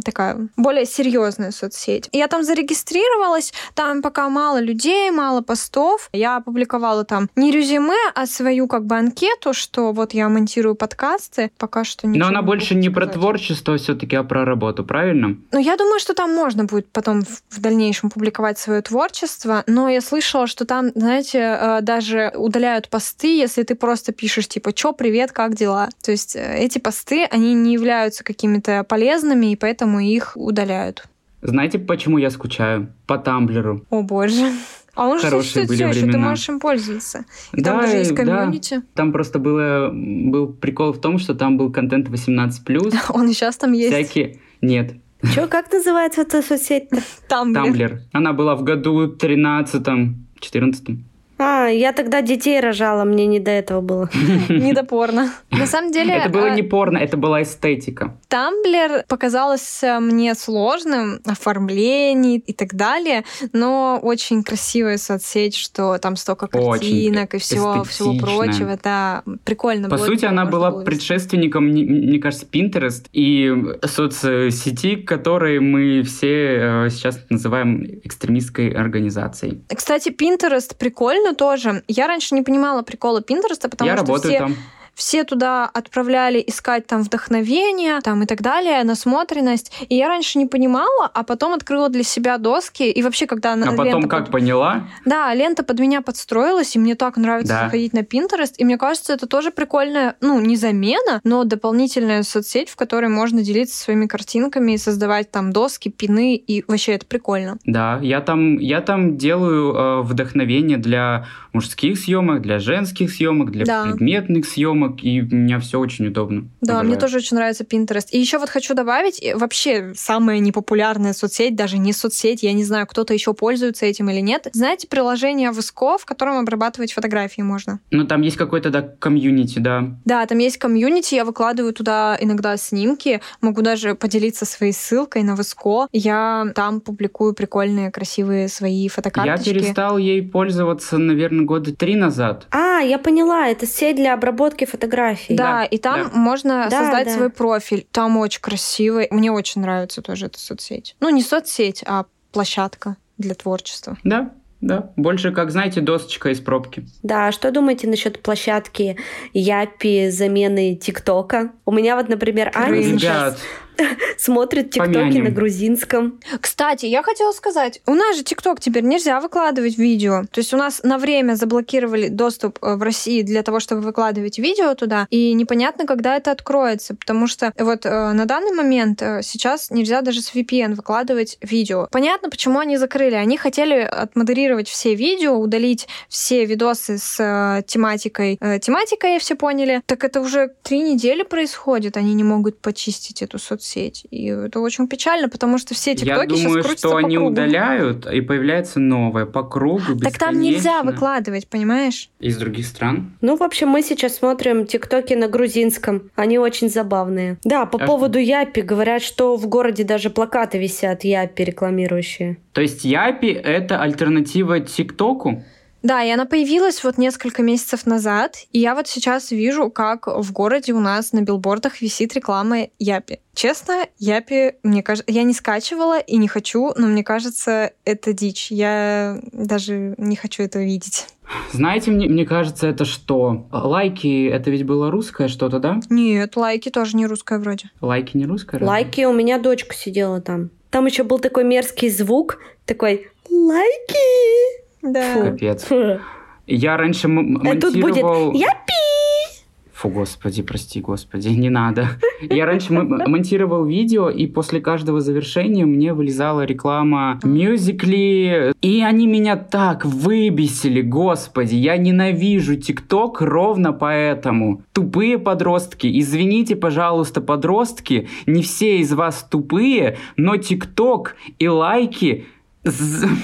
такая более серьезная соцсеть. Я там зарегистрировалась, там пока мало людей, мало постов. Я опубликовала там не резюме, а свою как бы анкету, что вот я монтирую подкасты. Пока что ничего Но она не больше не про творчество все-таки, а про работу, правильно? Ну, я думаю, что там можно будет потом в в дальнейшем публиковать свое творчество, но я слышала, что там, знаете, э, даже удаляют посты, если ты просто пишешь, типа, чё, привет, как дела? То есть э, эти посты, они не являются какими-то полезными, и поэтому их удаляют. Знаете, почему я скучаю? По Тамблеру. О, боже. А он же существует были все еще, ты времена. можешь им пользоваться. И Да, там даже есть да. комьюнити. Там просто было, был прикол в том, что там был контент 18+, Он и сейчас там есть. всякие... Нет, Чё, как называется эта соцсеть-то? Там, блин. Тамблер. Она была в году 13-м, 14 А, я тогда детей рожала, мне не до этого было. Недопорно. На самом деле... Это было э, не порно, это была эстетика. Тамблер показался мне сложным, оформлений и так далее, но очень красивая соцсеть, что там столько картинок и всего, всего прочего. Да, прикольно По сути, она была предшественником, мне- кажется, Pinterest и соцсети, которые мы все э, сейчас называем экстремистской организацией. Кстати, Pinterest прикольно тоже. Я раньше не понимала прикола Pinterest, потому Я что работаю все, там. Все туда отправляли искать там вдохновение там и так далее, насмотренность. И я раньше не понимала, а потом открыла для себя доски. И вообще, когда А потом как поняла? Да, лента под меня подстроилась, и мне так нравится Да. заходить на Pinterest. И мне кажется, это тоже прикольная, ну, не замена, но дополнительная соцсеть, в которой можно делиться своими картинками и создавать там доски, пины, и вообще это прикольно. Да, я там, я там делаю э, вдохновение для мужских съемок, для женских съемок, для Да. предметных съемок, и у меня все очень удобно. Да, Обожаю. мне тоже очень нравится Pinterest. И еще вот хочу добавить, э, вообще самая непопулярная соцсеть, даже не соцсеть, я не знаю, кто-то еще пользуется этим или нет. Знаете, приложение Выско, в котором обрабатывать фотографии можно? Ну, там есть какой-то, да, комьюнити, да. Да, там есть комьюнити, я выкладываю туда иногда снимки, могу даже поделиться своей ссылкой на Выско. Я там публикую прикольные, красивые свои Я фотокарточки. перестал ей пользоваться, наверное, года три назад. А, я поняла, это сеть для обработки фотографий. Да, Да, и там да. можно Да, создать да. свой профиль. Там очень красивый. Мне очень нравится тоже эта соцсеть. Ну, не соцсеть, а площадка для творчества. Да, да. Больше, как знаете, досочка из пробки. Да, что думаете насчет площадки Япи замены ТикТока? У меня вот, например, Аня Кринж. сейчас Ребят, смотрит ТикТоки на грузинском. Кстати, я хотела сказать, у нас же ТикТок теперь нельзя выкладывать видео. То есть у нас на время заблокировали доступ э, в России для того, чтобы выкладывать видео туда, и непонятно, когда это откроется, потому что вот э, на данный момент э, сейчас нельзя даже с VPN выкладывать видео. Понятно, почему они закрыли. Они хотели отмодерировать все видео, удалить все видосы с э, тематикой. Э, тематикой, все поняли. Так это уже три недели происходит, они не могут почистить эту соцсеть. И это очень печально, потому что все я тиктоки сейчас думаю, крутятся что по они кругу. удаляют, и появляется новое по кругу, Так там нельзя бесконечно. выкладывать, понимаешь? Из других стран? Ну, в общем, мы сейчас смотрим ТикТоки на грузинском. Они очень забавные. Да, по А поводу Япи говорят, что в городе даже плакаты висят Япи рекламирующие. То есть Япи — это альтернатива ТикТоку? Да, и она появилась вот несколько месяцев назад, и я вот сейчас вижу, как в городе у нас на билбордах висит реклама Япи. Честно, Япи, мне кажется, я не скачивала и не хочу, но мне кажется, это дичь. Я даже не хочу этого видеть. Знаете, мне, мне кажется, это что? Лайки — это ведь было русское что-то, да? Нет, лайки тоже не русская вроде. Лайки не русское? разве? Лайки, у меня дочка сидела там. Там еще был такой мерзкий звук, такой лайки. Да. Фу. Капец. Фу. Я раньше м- А тут будет монтировал... Япи. Фу, господи, прости, господи, не надо. Я раньше м- монтировал видео, и после каждого завершения мне вылезала реклама Musical.ly, и они меня так выбесили, господи, я ненавижу ТикТок ровно поэтому. Тупые подростки, извините, пожалуйста, подростки, не все из вас тупые, но ТикТок и лайки,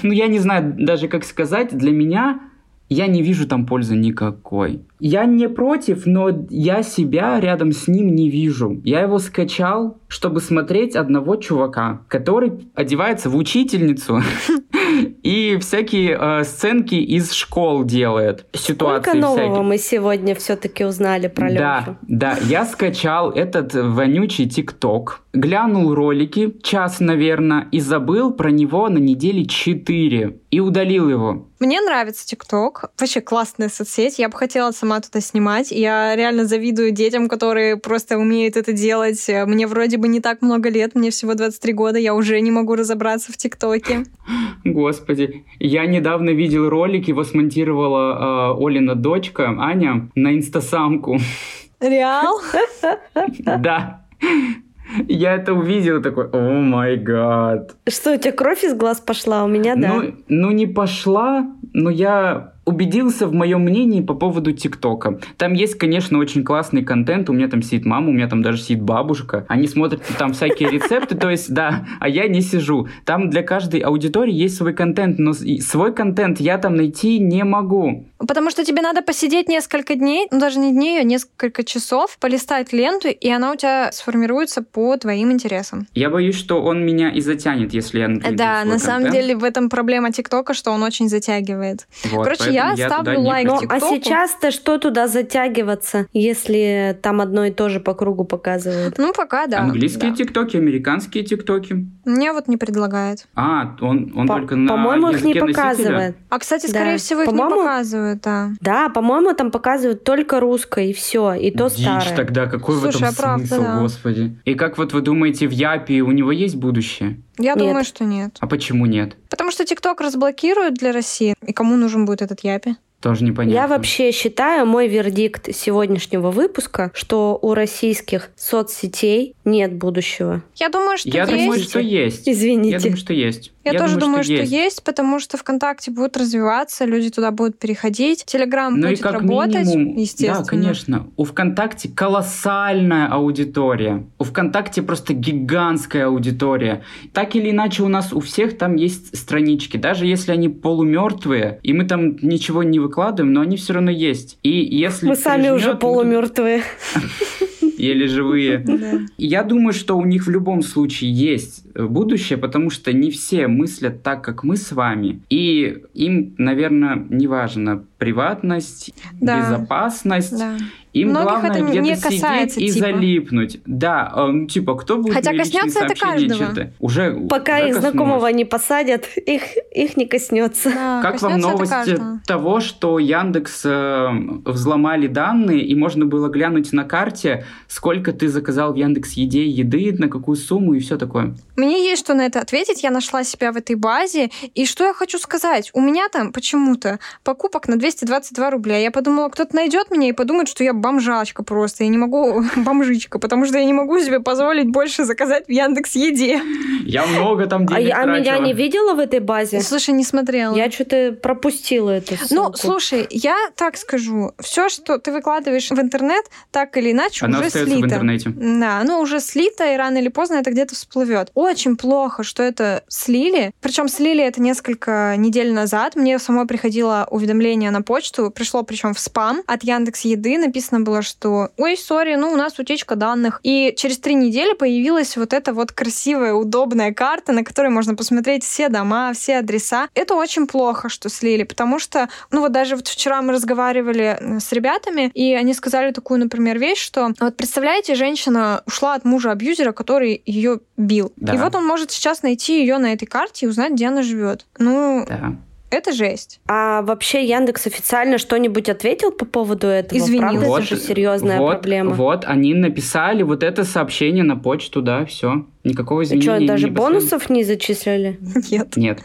ну я не знаю даже как сказать, для меня я не вижу там пользы никакой. Я не против, но я себя рядом с ним не вижу. Я его скачал, чтобы смотреть одного чувака, который одевается в учительницу и всякие э, сценки из школ делает. Ситуации Сколько нового всякие. мы сегодня все-таки узнали про Да, Лешу? да, я скачал этот вонючий ТикТок, глянул ролики, час, наверное, и забыл про него на неделе 4 и удалил его. Мне нравится ТикТок. Вообще классная соцсеть. Я бы хотела сама туда снимать. Я реально завидую детям, которые просто умеют это делать. Мне вроде бы не так много лет, мне всего 23 года, я уже не могу разобраться в ТикТоке. Господи, я недавно видел ролик, его смонтировала э, Олина дочка Аня на инстасамку. Реал? Да. Я это увидел такой, о май гад. Что, у тебя кровь из глаз пошла? У меня, да. Ну, ну не пошла, но я убедился в моем мнении по поводу ТикТока. Там есть, конечно, очень классный контент. У меня там сидит мама, у меня там даже сидит бабушка. Они смотрят там всякие рецепты, то есть, да, а я не сижу. Там для каждой аудитории есть свой контент, но свой контент я там найти не могу. Потому что тебе надо посидеть несколько дней, ну даже не дней, а несколько часов, полистать ленту, и она у тебя сформируется по твоим интересам. Я боюсь, что он меня и затянет, если я Да, на самом контент. деле в этом проблема ТикТока, что он очень затягивает. Вот, Короче, я туда ставлю не лайк пойду. а сейчас-то что туда затягиваться, если там одно и то же по кругу показывают? Ну, пока да. Английские да. тиктоки, американские тиктоки. Мне вот не предлагает. А, он, он По- только на По-моему, их не показывают. А, кстати, Да. скорее всего, их не По-моему- показывают, да. Да, по-моему, там показывают только русское, и все, и то Дичь старое. тогда, какой Слушай, в этом а правда, смысл, да. господи? И как вот вы думаете, в Япе у него есть будущее? Я Нет. думаю, что нет. А почему нет? Потому что ТикТок разблокируют для России. И кому нужен будет этот Япи? Тоже непонятно. Я вообще считаю, мой вердикт сегодняшнего выпуска, что у российских соцсетей нет будущего. Я думаю, что Я есть. думаю, что есть. Извините. Я думаю, что есть. Я, тоже думаю, что есть. потому что ВКонтакте будет развиваться, люди туда будут переходить. Телеграм Ну и будет как работать, минимум, естественно. да, конечно. У ВКонтакте колоссальная аудитория. У ВКонтакте просто гигантская аудитория. Так или иначе у нас у всех там есть странички, даже если они полумертвые, и мы там ничего не выкладываем, но они все равно есть. И если Мы сами уже полумертвые. еле живые. Я думаю, что у них в любом случае есть э, будущее, потому что не все мыслят так, как мы с вами. И им, наверное, не важно приватность, Да. безопасность. Да. Им Многих главное это где-то не сидеть касается, и типа. залипнуть. Да, э, ну, типа, кто будет Хотя коснется это каждого. читать? Уже Пока уже их коснулось. знакомого не посадят, их, их не коснется. Да, Как вам коснется это новости того, что Яндекс э, взломали данные, и можно было глянуть на карте, сколько ты заказал в Яндекс Еде еды, на какую сумму и все такое? Мне есть что на это ответить. Я нашла себя в этой базе. И что я хочу сказать? У меня там почему-то покупок на 222 рубля. Я подумала, кто-то найдет меня и подумает, что я бомжачка просто. Я не могу... Бомжичка, потому что я не могу себе позволить больше заказать в Яндекс Еде. Я много там А, денег я- а меня не видела в этой базе? Слушай, не смотрела. Я что-то пропустила эту Ну, слушай, я так скажу. Все, что ты выкладываешь в интернет, так или иначе Она уже остается слито. в интернете. Да, оно уже слито, и рано или поздно это где-то всплывет. Очень плохо, что это слили. Причем слили это несколько недель назад. Мне самой приходило уведомление на почту, пришло причем в спам от Яндекс Еды. Написано было, что ой, сори, ну у нас утечка данных. И через три недели появилась вот эта вот красивая, удобная карта, на которой можно посмотреть все дома, все адреса. Это очень плохо, что слили, потому что, ну вот даже вот вчера мы разговаривали э, с ребятами, и они сказали такую, например, вещь, что вот представляете, женщина ушла от мужа-абьюзера, который ее бил. Да. И вот он может сейчас найти ее на этой карте и узнать, где она живет. Ну, Да. Это жесть. А вообще Яндекс официально что-нибудь ответил по поводу этого? Извинился. Правда, это же серьезная вот, проблема. Вот, они написали вот это сообщение на почту, да, все. Никакого изменения что, даже не бонусов не зачисляли? Нет. Нет.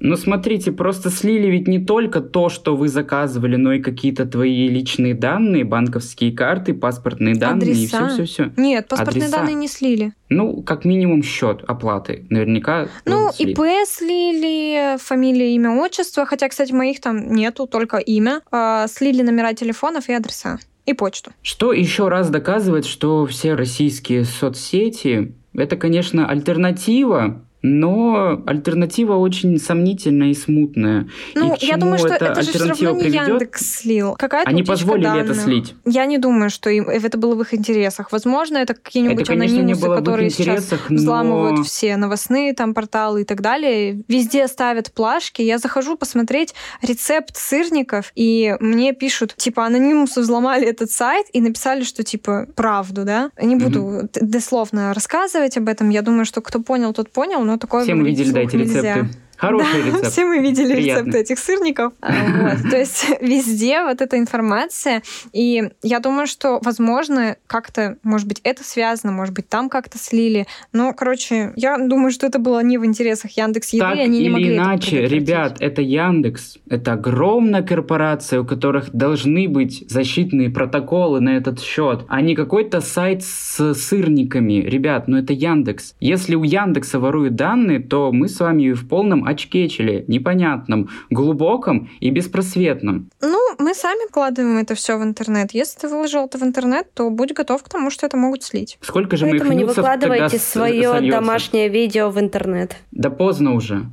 Ну, смотрите, просто слили ведь не только то, что вы заказывали, но и какие-то твои личные данные, банковские карты, паспортные данные и Адреса. все-все-все. Нет, паспортные Адреса. данные не слили. Ну, как минимум счет оплаты. Наверняка. Ну, был слит. ИП слили, фамилия, имя, отчество. Хотя, кстати, моих там нету, только имя. А, слили номера телефонов и адреса. И почту. Что еще раз доказывает, что все российские соцсети это, конечно, альтернатива но альтернатива очень сомнительная и смутная. Ну, и я думаю, что это, это же все равно не приведет? Яндекс слил. Какая-то Они позволили данных. это слить. Я не думаю, что им, это было в их интересах. Возможно, это какие-нибудь это, конечно, анонимусы, которые сейчас но... взламывают все новостные там порталы и так далее. Везде ставят плашки. Я захожу посмотреть рецепт сырников, и мне пишут, типа, анонимусы взломали этот сайт и написали, что, типа, правду, да? Не буду угу. дословно рассказывать об этом. Я думаю, что кто понял, тот понял, но такое Все мы видели, да, эти рецепты. Хороший да, рецепт. Все мы видели Приятно. рецепты этих сырников. А, вот. То есть везде вот эта информация. И я думаю, что, возможно, как-то, может быть, это связано, может быть, там как-то слили. Но, короче, я думаю, что это было не в интересах Яндекс Еды, так они не или могли иначе, ребят, это Яндекс. Это огромная корпорация, у которых должны быть защитные протоколы на этот счет, а не какой-то сайт с сырниками. Ребят, ну это Яндекс. Если у Яндекса воруют данные, то мы с вами в полном очкечеле, непонятном, глубоком и беспросветном. Ну, мы сами вкладываем это все в интернет. Если ты выложил это в интернет, то будь готов к тому, что это могут слить. Сколько же Поэтому моих не выкладывайте свое сольется? домашнее видео в интернет. Да поздно уже.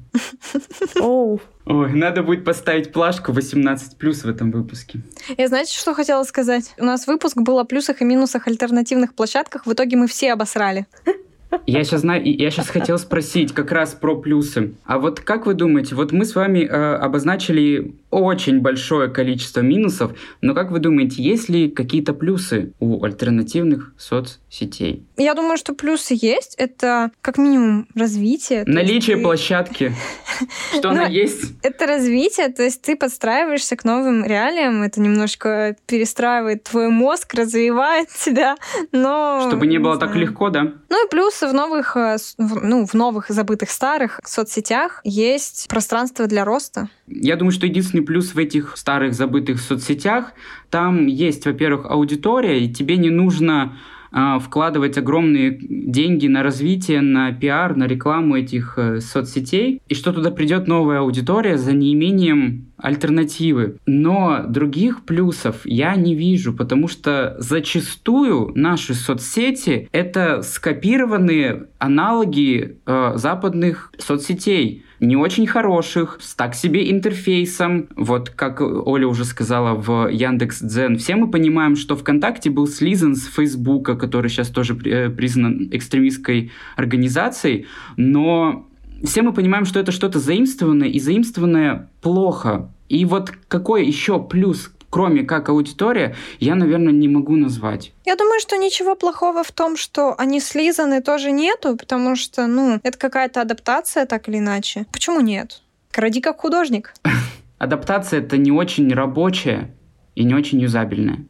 Оу. Ой, надо будет поставить плашку 18 плюс в этом выпуске. Я знаете, что хотела сказать? У нас выпуск был о плюсах и минусах альтернативных площадках. В итоге мы все обосрали. Я сейчас знаю, я сейчас хотел спросить как раз про плюсы. А вот как вы думаете, вот мы с вами э, обозначили очень большое количество минусов, но как вы думаете, есть ли какие-то плюсы у альтернативных соцсетей? Я думаю, что плюсы есть. Это как минимум развитие. Наличие ты... площадки. Что она есть? Это развитие, то есть ты подстраиваешься к новым реалиям, это немножко перестраивает твой мозг, развивает тебя, но... Чтобы не было так легко, да? Ну и плюс в новых, э, ну, в новых забытых старых соцсетях есть пространство для роста. Я думаю, что единственный плюс в этих старых забытых соцсетях, там есть, во-первых, аудитория, и тебе не нужно вкладывать огромные деньги на развитие, на пиар, на рекламу этих э, соцсетей, и что туда придет новая аудитория за неимением альтернативы. Но других плюсов я не вижу, потому что зачастую наши соцсети — это скопированные аналоги э, западных соцсетей не очень хороших, с так себе интерфейсом. Вот как Оля уже сказала в Яндекс Дзен. Все мы понимаем, что ВКонтакте был слизан с Фейсбука, который сейчас тоже э, признан экстремистской организацией, но все мы понимаем, что это что-то заимствованное, и заимствованное плохо. И вот какой еще плюс кроме как аудитория, я, наверное, не могу назвать. Я думаю, что ничего плохого в том, что они слизаны, тоже нету, потому что, ну, это какая-то адаптация, так или иначе. Почему нет? Кради как художник. Адаптация — это не очень рабочая и не очень юзабельная.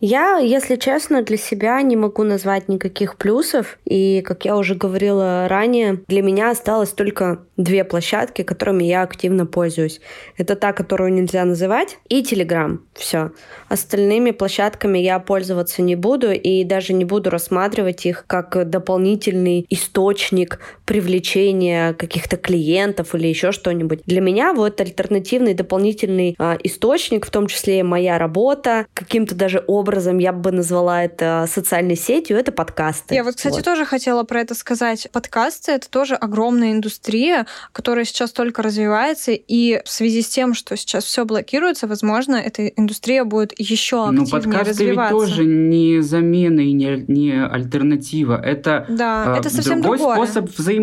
Я, если честно, для себя не могу назвать никаких плюсов. И, как я уже говорила ранее, для меня осталось только две площадки, которыми я активно пользуюсь. Это та, которую нельзя называть, и Telegram. Все. Остальными площадками я пользоваться не буду и даже не буду рассматривать их как дополнительный источник привлечения каких-то клиентов или еще что-нибудь. Для меня вот альтернативный дополнительный а, источник, в том числе моя работа, каким-то даже образом я бы назвала это социальной сетью, это подкасты. Я вот, кстати, вот. тоже хотела про это сказать. Подкасты — это тоже огромная индустрия, которая сейчас только развивается, и в связи с тем, что сейчас все блокируется, возможно, эта индустрия будет еще ну, активнее Но подкасты развиваться. ведь тоже не замена и не, не альтернатива. Это, да, э, это совсем другой другое. способ взаимодействия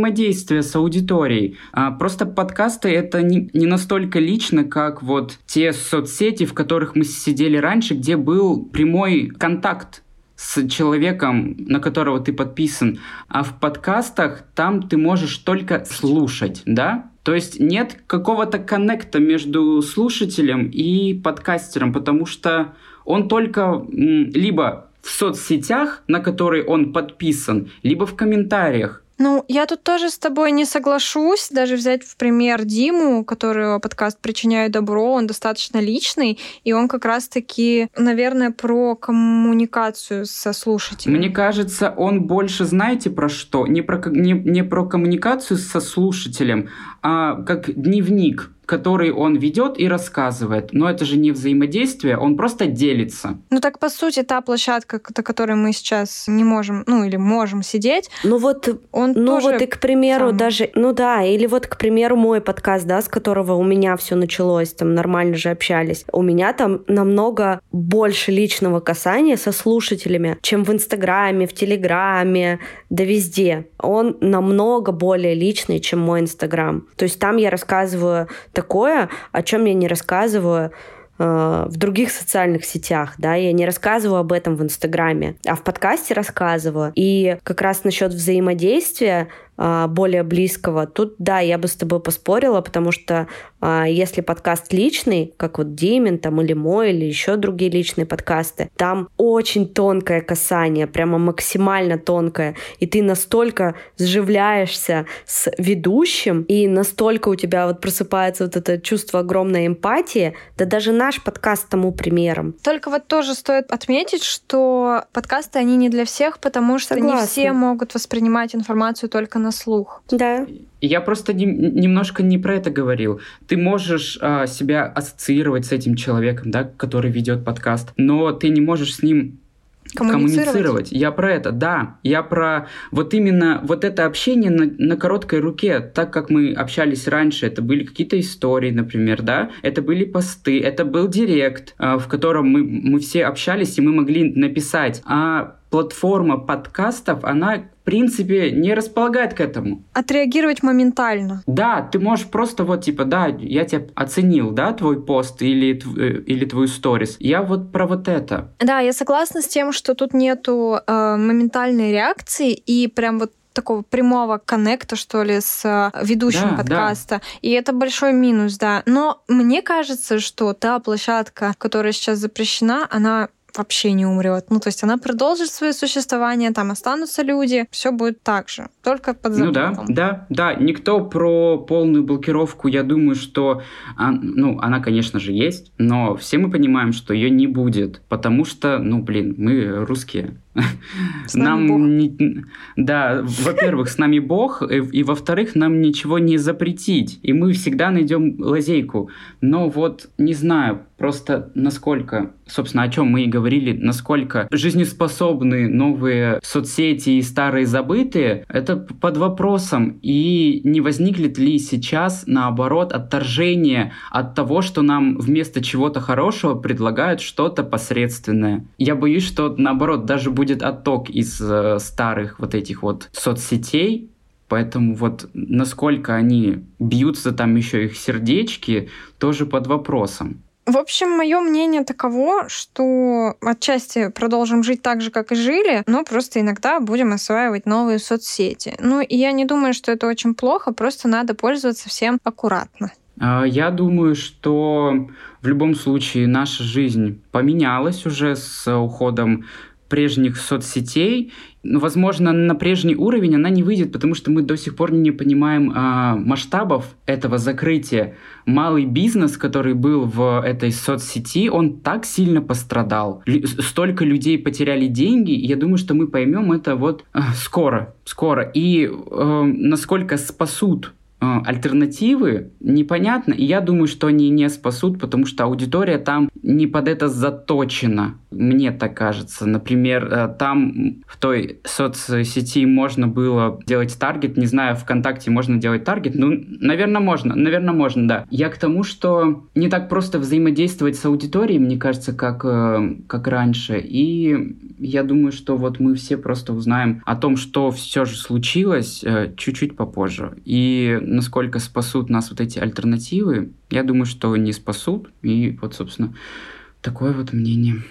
с аудиторией. А, просто подкасты это не, не настолько лично, как вот те соцсети, в которых мы сидели раньше, где был прямой контакт с человеком, на которого ты подписан, а в подкастах там ты можешь только слушать, да? То есть нет какого-то коннекта между слушателем и подкастером, потому что он только либо в соцсетях, на которые он подписан, либо в комментариях. Ну, я тут тоже с тобой не соглашусь. Даже взять в пример Диму, которого подкаст «Причиняю добро», он достаточно личный, и он как раз-таки, наверное, про коммуникацию со слушателем. Мне кажется, он больше, знаете, про что? Не про, не, не про коммуникацию со слушателем, а как дневник который он ведет и рассказывает. Но это же не взаимодействие, он просто делится. Ну так по сути та площадка, на которой мы сейчас не можем, ну или можем сидеть. Ну вот, он ну вот и к примеру сам... даже, ну да, или вот к примеру мой подкаст, да, с которого у меня все началось, там нормально же общались. У меня там намного больше личного касания со слушателями, чем в Инстаграме, в Телеграме, да везде. Он намного более личный, чем мой Инстаграм. То есть там я рассказываю такое, о чем я не рассказываю э, в других социальных сетях, да, я не рассказываю об этом в Инстаграме, а в подкасте рассказываю. И как раз насчет взаимодействия более близкого, тут, да, я бы с тобой поспорила, потому что а, если подкаст личный, как вот Димин там или мой, или еще другие личные подкасты, там очень тонкое касание, прямо максимально тонкое, и ты настолько сживляешься с ведущим, и настолько у тебя вот просыпается вот это чувство огромной эмпатии, да даже наш подкаст тому примером. Только вот тоже стоит отметить, что подкасты, они не для всех, потому что Согласна. не все могут воспринимать информацию только на на слух. Да. Я просто не, немножко не про это говорил. Ты можешь а, себя ассоциировать с этим человеком, да, который ведет подкаст, но ты не можешь с ним коммуницировать. коммуницировать. Я про это, да. Я про вот именно вот это общение на, на короткой руке, так как мы общались раньше. Это были какие-то истории, например, да. Это были посты, это был директ, а, в котором мы, мы все общались, и мы могли написать. А платформа подкастов, она принципе, не располагает к этому. Отреагировать моментально. Да, ты можешь просто вот типа, да, я тебя оценил, да, твой пост или, э, или твою сторис. Я вот про вот это. Да, я согласна с тем, что тут нету э, моментальной реакции и прям вот такого прямого коннекта, что ли, с э, ведущим да, подкаста. Да. И это большой минус, да. Но мне кажется, что та площадка, которая сейчас запрещена, она вообще не умрет. Ну, то есть она продолжит свое существование, там останутся люди, все будет так же, только под запретом. Ну да, да, да. Никто про полную блокировку, я думаю, что, ну, она, конечно же, есть, но все мы понимаем, что ее не будет, потому что, ну, блин, мы русские. С нам Бог. Не, да, во-первых, с нами Бог, и, и во-вторых, нам ничего не запретить, и мы всегда найдем лазейку. Но вот не знаю, просто насколько, собственно, о чем мы и говорили, насколько жизнеспособны новые соцсети и старые забытые, это под вопросом. И не возникнет ли сейчас, наоборот, отторжение от того, что нам вместо чего-то хорошего предлагают что-то посредственное. Я боюсь, что, наоборот, даже будет будет отток из э, старых вот этих вот соцсетей, Поэтому вот насколько они бьются там еще их сердечки, тоже под вопросом. В общем, мое мнение таково, что отчасти продолжим жить так же, как и жили, но просто иногда будем осваивать новые соцсети. Ну, и я не думаю, что это очень плохо, просто надо пользоваться всем аккуратно. А, я думаю, что в любом случае наша жизнь поменялась уже с уходом прежних соцсетей. Ну, возможно, на прежний уровень она не выйдет, потому что мы до сих пор не понимаем а, масштабов этого закрытия. Малый бизнес, который был в этой соцсети, он так сильно пострадал. Лю столько людей потеряли деньги, и я думаю, что мы поймем это вот а, скоро, скоро. И а, насколько спасут Э, альтернативы непонятно, и я думаю, что они не спасут, потому что аудитория там не под это заточена, мне так кажется. Например, э, там в той соцсети можно было делать таргет, не знаю, ВКонтакте можно делать таргет, ну, наверное, можно, наверное, можно, да. Я к тому, что не так просто взаимодействовать с аудиторией, мне кажется, как, э, как раньше, и я думаю, что вот мы все просто узнаем о том, что все же случилось чуть-чуть попозже. И насколько спасут нас вот эти альтернативы, я думаю, что не спасут. И вот, собственно, такое вот мнение.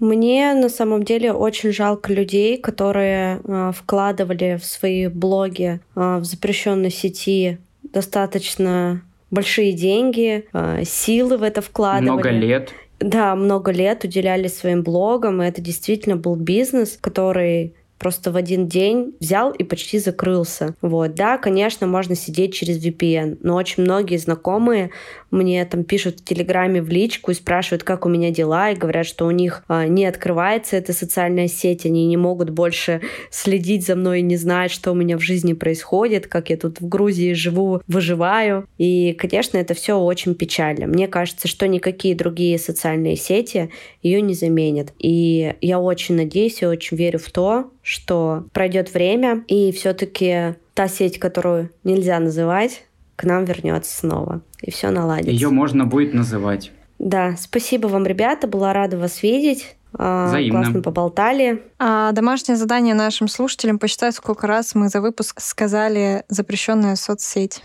Мне на самом деле очень жалко людей, которые э, вкладывали в свои блоги э, в запрещенной сети достаточно большие деньги, э, силы в это вкладывали. Много лет. Да, много лет уделяли своим блогам, и это действительно был бизнес, который просто в один день взял и почти закрылся. Вот, да, конечно, можно сидеть через VPN, но очень многие знакомые мне там пишут в Телеграме в личку и спрашивают, как у меня дела, и говорят, что у них а, не открывается эта социальная сеть, они не могут больше следить за мной и не знают, что у меня в жизни происходит, как я тут в Грузии живу, выживаю. И, конечно, это все очень печально. Мне кажется, что никакие другие социальные сети ее не заменят. И я очень надеюсь и очень верю в то, что пройдет время, и все-таки та сеть, которую нельзя называть, к нам вернется снова. И все наладится. Ее можно будет называть. Да, спасибо вам, ребята. Была рада вас видеть. А, Взаимно. Классно поболтали. А домашнее задание нашим слушателям посчитать, сколько раз мы за выпуск сказали запрещенная соцсеть.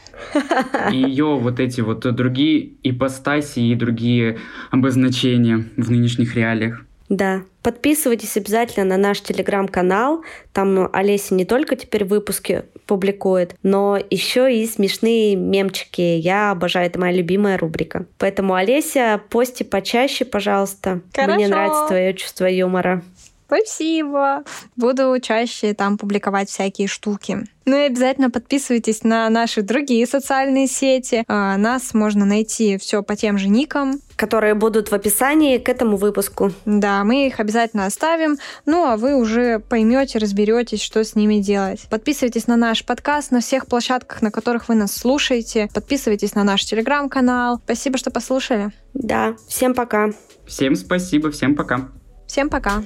И ее вот эти вот другие ипостаси и другие обозначения в нынешних реалиях. Да. Подписывайтесь обязательно на наш телеграм-канал. Там Олеся не только теперь выпуски публикует, но еще и смешные мемчики. Я обожаю, это моя любимая рубрика. Поэтому, Олеся, пости почаще, пожалуйста. Хорошо. Мне нравится твое чувство юмора. Спасибо. Буду чаще там публиковать всякие штуки. Ну и обязательно подписывайтесь на наши другие социальные сети. А, Нас можно найти все по тем же никам. Которые будут в описании к этому выпуску. Да, мы их обязательно оставим. Ну а вы уже поймете, разберетесь, что с ними делать. Подписывайтесь на наш подкаст на всех площадках, на которых вы нас слушаете. Подписывайтесь на наш телеграм-канал. Спасибо, что послушали. Да, всем пока. Всем спасибо, всем пока. Всем пока.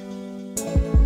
you